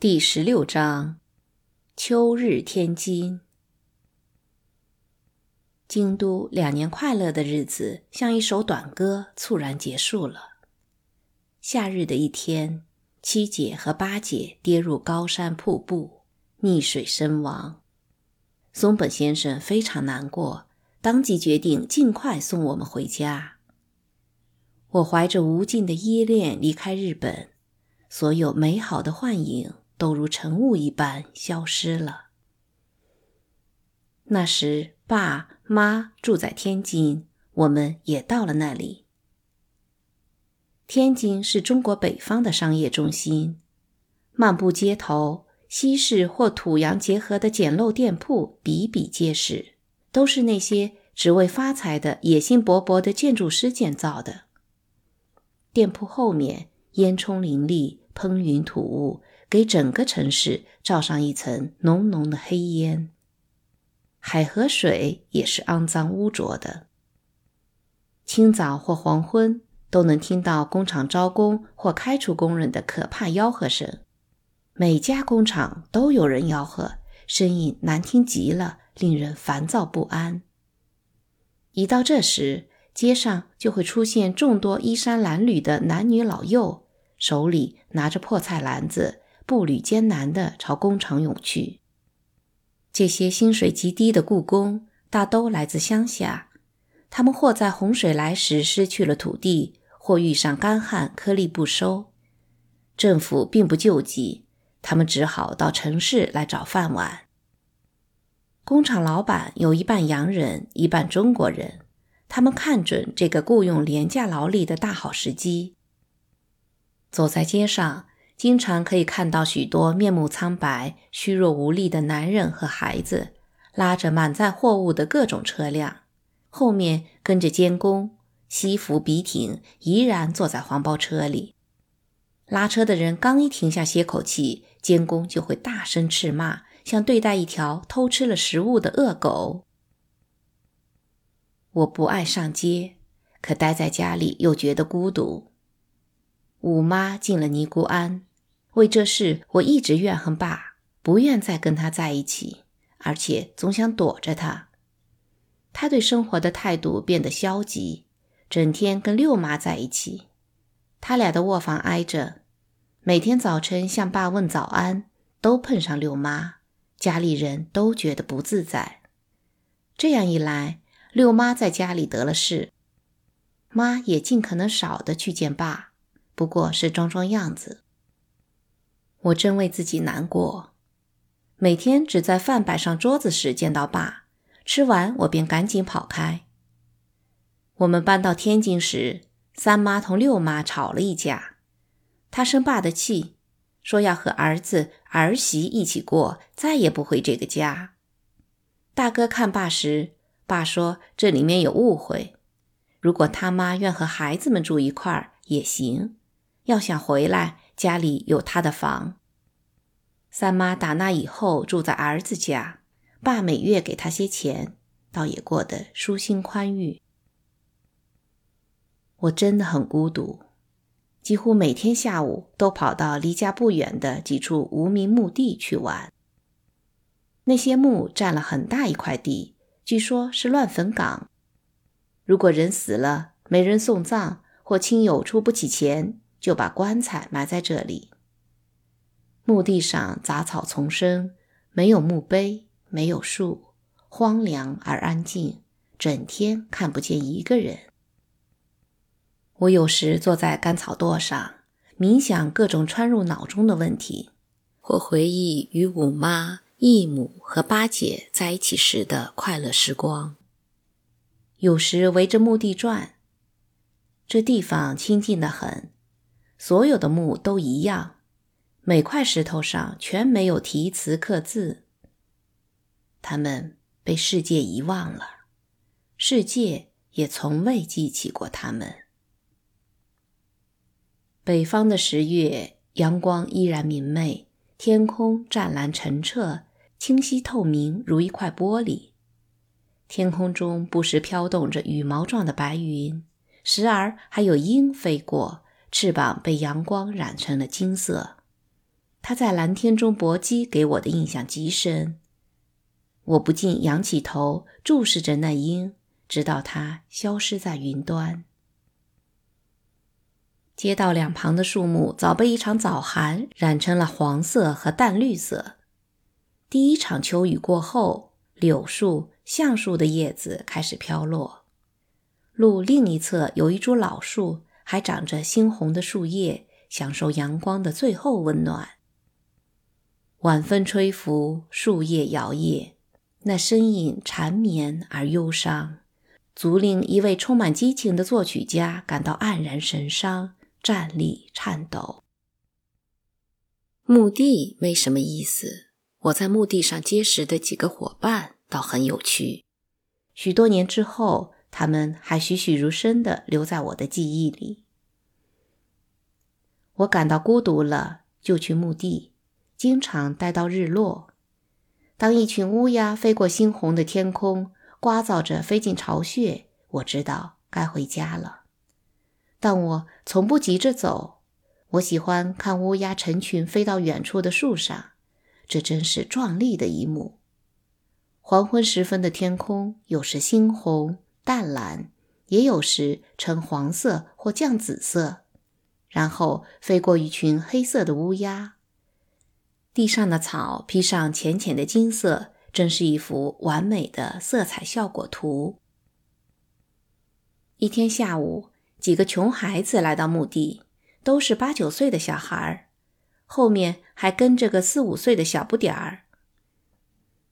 第十六章：秋日天津。京都两年快乐的日子，像一首短歌，猝然结束了。夏日的一天，七姐和八姐跌入高山瀑布，溺水身亡。松本先生非常难过，当即决定尽快送我们回家。我怀着无尽的依恋离开日本，所有美好的幻影。都如晨雾一般消失了。那时，爸妈住在天津，我们也到了那里。天津是中国北方的商业中心，漫步街头，西式或土洋结合的简陋店铺比比皆是，都是那些只为发财的野心勃勃的建筑师建造的。店铺后面烟囱林立，喷云吐雾。给整个城市罩上一层浓浓的黑烟，海河水也是肮脏污浊的。清早或黄昏都能听到工厂招工或开除工人的可怕吆喝声，每家工厂都有人吆喝，声音难听极了，令人烦躁不安。一到这时，街上就会出现众多衣衫褴褛的男女老幼，手里拿着破菜篮子。步履艰难地朝工厂涌去。这些薪水极低的雇工大都来自乡下，他们或在洪水来时失去了土地，或遇上干旱颗粒不收。政府并不救济，他们只好到城市来找饭碗。工厂老板有一半洋人，一半中国人，他们看准这个雇佣廉价劳力的大好时机，走在街上。经常可以看到许多面目苍白、虚弱无力的男人和孩子，拉着满载货物的各种车辆，后面跟着监工，西服笔挺，怡然坐在黄包车里。拉车的人刚一停下歇口气，监工就会大声斥骂，像对待一条偷吃了食物的恶狗。我不爱上街，可待在家里又觉得孤独。五妈进了尼姑庵。为这事，我一直怨恨爸，不愿再跟他在一起，而且总想躲着他。他对生活的态度变得消极，整天跟六妈在一起。他俩的卧房挨着，每天早晨向爸问早安，都碰上六妈，家里人都觉得不自在。这样一来，六妈在家里得了势，妈也尽可能少的去见爸，不过是装装样子。我真为自己难过，每天只在饭摆上桌子时见到爸，吃完我便赶紧跑开。我们搬到天津时，三妈同六妈吵了一架，她生爸的气，说要和儿子儿媳一起过，再也不回这个家。大哥看爸时，爸说这里面有误会，如果他妈愿和孩子们住一块儿也行，要想回来。家里有他的房。三妈打那以后住在儿子家，爸每月给他些钱，倒也过得舒心宽裕。我真的很孤独，几乎每天下午都跑到离家不远的几处无名墓地去玩。那些墓占了很大一块地，据说是乱坟岗。如果人死了没人送葬，或亲友出不起钱。就把棺材埋在这里。墓地上杂草丛生，没有墓碑，没有树，荒凉而安静，整天看不见一个人。我有时坐在干草垛上，冥想各种穿入脑中的问题，或回忆与五妈、义母和八姐在一起时的快乐时光。有时围着墓地转，这地方清静的很。所有的墓都一样，每块石头上全没有题词刻字。他们被世界遗忘了，世界也从未记起过他们。北方的十月，阳光依然明媚，天空湛蓝澄澈，清晰透明如一块玻璃。天空中不时飘动着羽毛状的白云，时而还有鹰飞过。翅膀被阳光染成了金色，它在蓝天中搏击给我的印象极深。我不禁仰起头注视着那鹰，直到它消失在云端。街道两旁的树木早被一场早寒染成了黄色和淡绿色。第一场秋雨过后，柳树、橡树的叶子开始飘落。路另一侧有一株老树，还长着猩红的树叶，享受阳光的最后温暖。晚风吹拂，树叶摇曳，那声音缠绵而忧伤，足令一位充满激情的作曲家感到黯然神伤，站立颤抖。墓地没什么意思，我在墓地上结识的几个伙伴倒很有趣。许多年之后，他们还栩栩如生地留在我的记忆里。我感到孤独了，就去墓地。经常待到日落。当一群乌鸦飞过猩红的天空，聒噪着飞进巢穴，我知道该回家了。但我从不急着走。我喜欢看乌鸦成群飞到远处的树上，这真是壮丽的一幕。黄昏时分的天空，有时猩红、淡蓝，也有时呈黄色或酱紫色。然后飞过一群黑色的乌鸦。地上的草披上浅浅的金色，真是一幅完美的色彩效果图。一天下午，几个穷孩子来到墓地，都是八九岁的小孩儿，后面还跟着个四五岁的小不点儿。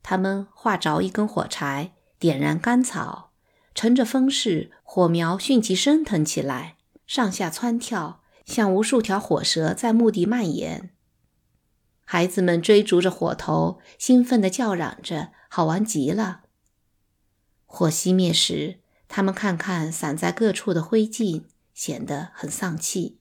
他们画着一根火柴，点燃干草，乘着风势，火苗迅即升腾起来，上下蹿跳，像无数条火蛇在墓地蔓延。孩子们追逐着火头，兴奋地叫嚷着：“好玩极了！”火熄灭时，他们看看散在各处的灰烬，显得很丧气。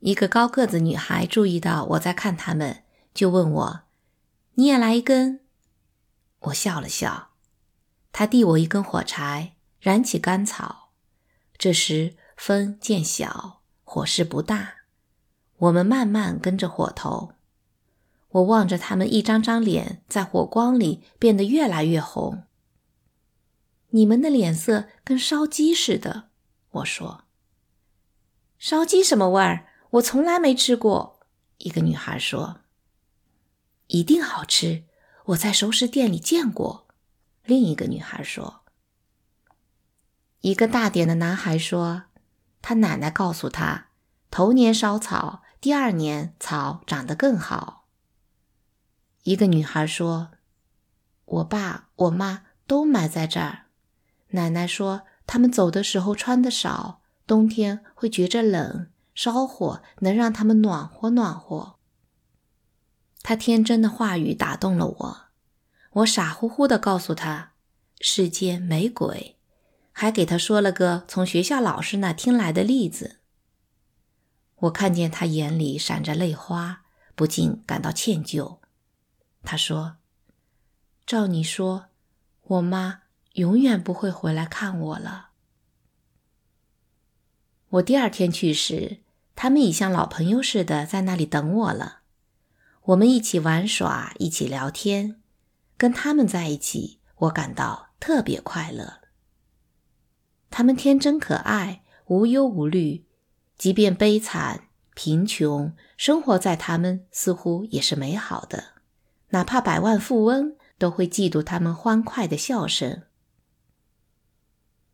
一个高个子女孩注意到我在看他们，就问我：“你也来一根？”我笑了笑。他递我一根火柴，燃起干草。这时风渐小，火势不大。我们慢慢跟着火头，我望着他们一张张脸在火光里变得越来越红。你们的脸色跟烧鸡似的，我说。烧鸡什么味儿？我从来没吃过。一个女孩说。一定好吃，我在熟食店里见过。另一个女孩说。一个大点的男孩说，他奶奶告诉他，头年烧草。第二年，草长得更好。一个女孩说：“我爸、我妈都埋在这儿。奶奶说，他们走的时候穿的少，冬天会觉着冷，烧火能让他们暖和暖和。”她天真的话语打动了我，我傻乎乎的告诉他：“世间没鬼。”还给他说了个从学校老师那听来的例子。我看见他眼里闪着泪花，不禁感到歉疚。他说：“照你说，我妈永远不会回来看我了。”我第二天去时，他们已像老朋友似的在那里等我了。我们一起玩耍，一起聊天。跟他们在一起，我感到特别快乐。他们天真可爱，无忧无虑。即便悲惨、贫穷，生活在他们似乎也是美好的。哪怕百万富翁，都会嫉妒他们欢快的笑声。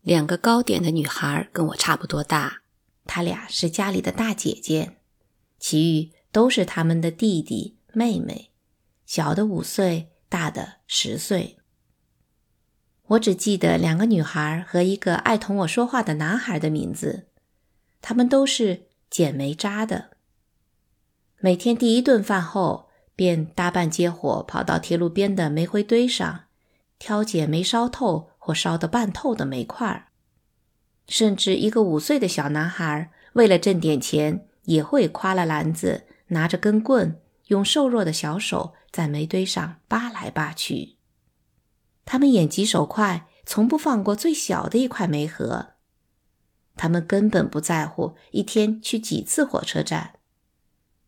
两个高点的女孩跟我差不多大，她俩是家里的大姐姐，其余都是他们的弟弟妹妹，小的五岁，大的十岁。我只记得两个女孩和一个爱同我说话的男孩的名字。他们都是捡煤渣的。每天第一顿饭后，便搭伴接火，跑到铁路边的煤灰堆上，挑拣没烧透或烧得半透的煤块。甚至一个五岁的小男孩，为了挣点钱，也会挎了篮子，拿着根棍，用瘦弱的小手在煤堆上扒来扒去。他们眼疾手快，从不放过最小的一块煤核。他们根本不在乎一天去几次火车站，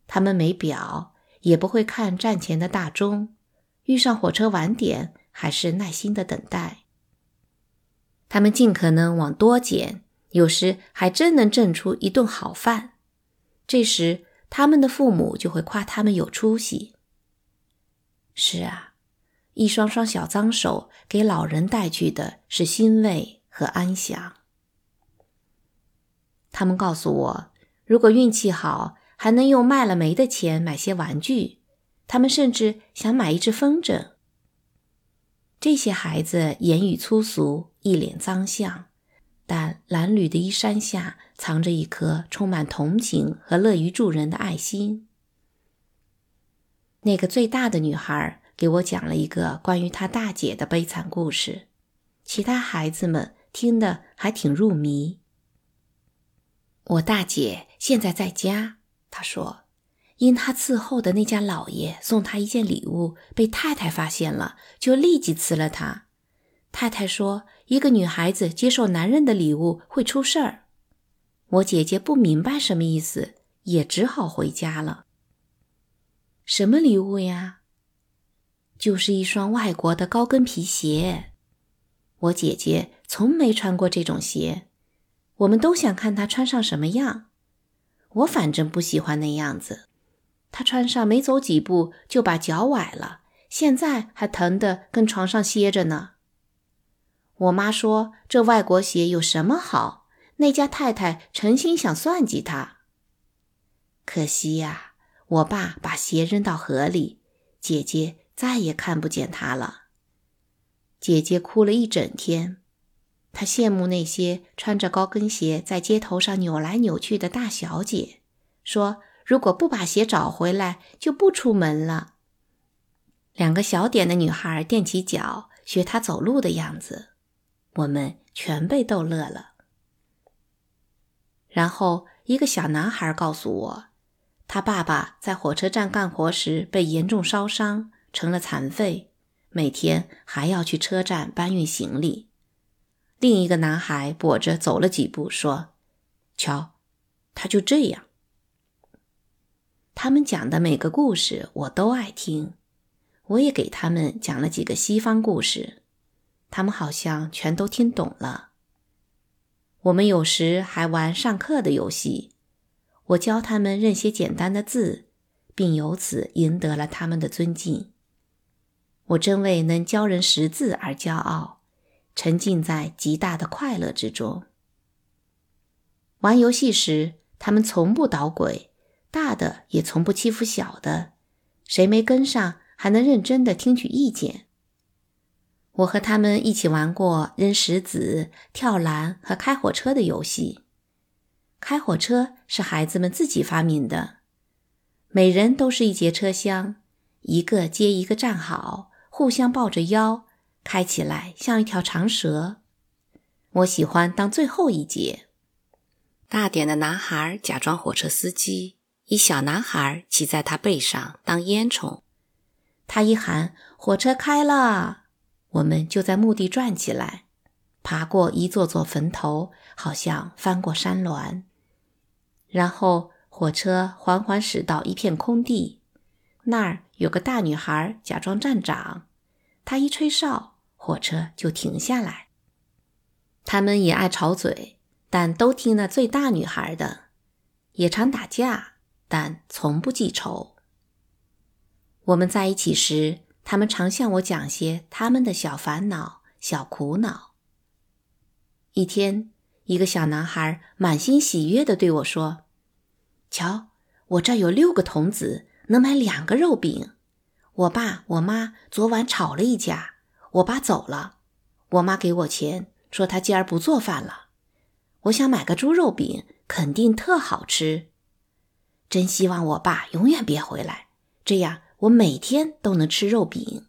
他们没表，也不会看站前的大钟，遇上火车晚点，还是耐心的等待。他们尽可能往多捡，有时还真能挣出一顿好饭。这时，他们的父母就会夸他们有出息。是啊，一双双小脏手给老人带去的是欣慰和安详。他们告诉我，如果运气好，还能用卖了煤的钱买些玩具。他们甚至想买一只风筝。这些孩子言语粗俗，一脸脏相，但褴褛的衣衫下藏着一颗充满同情和乐于助人的爱心。那个最大的女孩给我讲了一个关于她大姐的悲惨故事，其他孩子们听得还挺入迷。我大姐现在在家，她说。因她伺候的那家老爷送她一件礼物被太太发现了，就立即辞了她。太太说：“一个女孩子接受男人的礼物会出事儿。”我姐姐不明白什么意思，也只好回家了。什么礼物呀？就是一双外国的高跟皮鞋。我姐姐从没穿过这种鞋，我们都想看她穿上什么样。我反正不喜欢那样子。她穿上没走几步就把脚崴了，现在还疼得跟床上歇着呢。我妈说：“这外国鞋有什么好？”那家太太诚心想算计她。可惜呀，我爸把鞋扔到河里，姐姐再也看不见他了。姐姐哭了一整天，她羡慕那些穿着高跟鞋在街头上扭来扭去的大小姐，说。如果不把鞋找回来，就不出门了。两个小点的女孩踮起脚学她走路的样子，我们全被逗乐了。然后一个小男孩告诉我，他爸爸在火车站干活时被严重烧伤，成了残废，每天还要去车站搬运行李。另一个男孩跛着走了几步，说：“瞧，他就这样。”他们讲的每个故事我都爱听，我也给他们讲了几个西方故事，他们好像全都听懂了。我们有时还玩上课的游戏，我教他们认些简单的字，并由此赢得了他们的尊敬。我真为能教人识字而骄傲，沉浸在极大的快乐之中。玩游戏时，他们从不捣鬼。大的也从不欺负小的，谁没跟上还能认真的听取意见。我和他们一起玩过扔石子、跳栏和开火车的游戏。开火车是孩子们自己发明的，每人都是一节车厢，一个接一个站好，互相抱着腰，开起来像一条长蛇。我喜欢当最后一节。大点的男孩假装火车司机。一小男孩骑在他背上当烟囱，他一喊“火车开了”，我们就在墓地转起来，爬过一座座坟头，好像翻过山峦。然后火车缓缓驶到一片空地，那儿有个大女孩假装站长，她一吹哨，火车就停下来。他们也爱吵嘴，但都听那最大女孩的，也常打架。但从不记仇。我们在一起时，他们常向我讲些他们的小烦恼、小苦恼。一天，一个小男孩满心喜悦地对我说：“瞧，我这有六个铜子，能买两个肉饼。我爸我妈昨晚吵了一架，我爸走了，我妈给我钱，说他今儿不做饭了。我想买个猪肉饼，肯定特好吃。”真希望我爸永远别回来，这样我每天都能吃肉饼。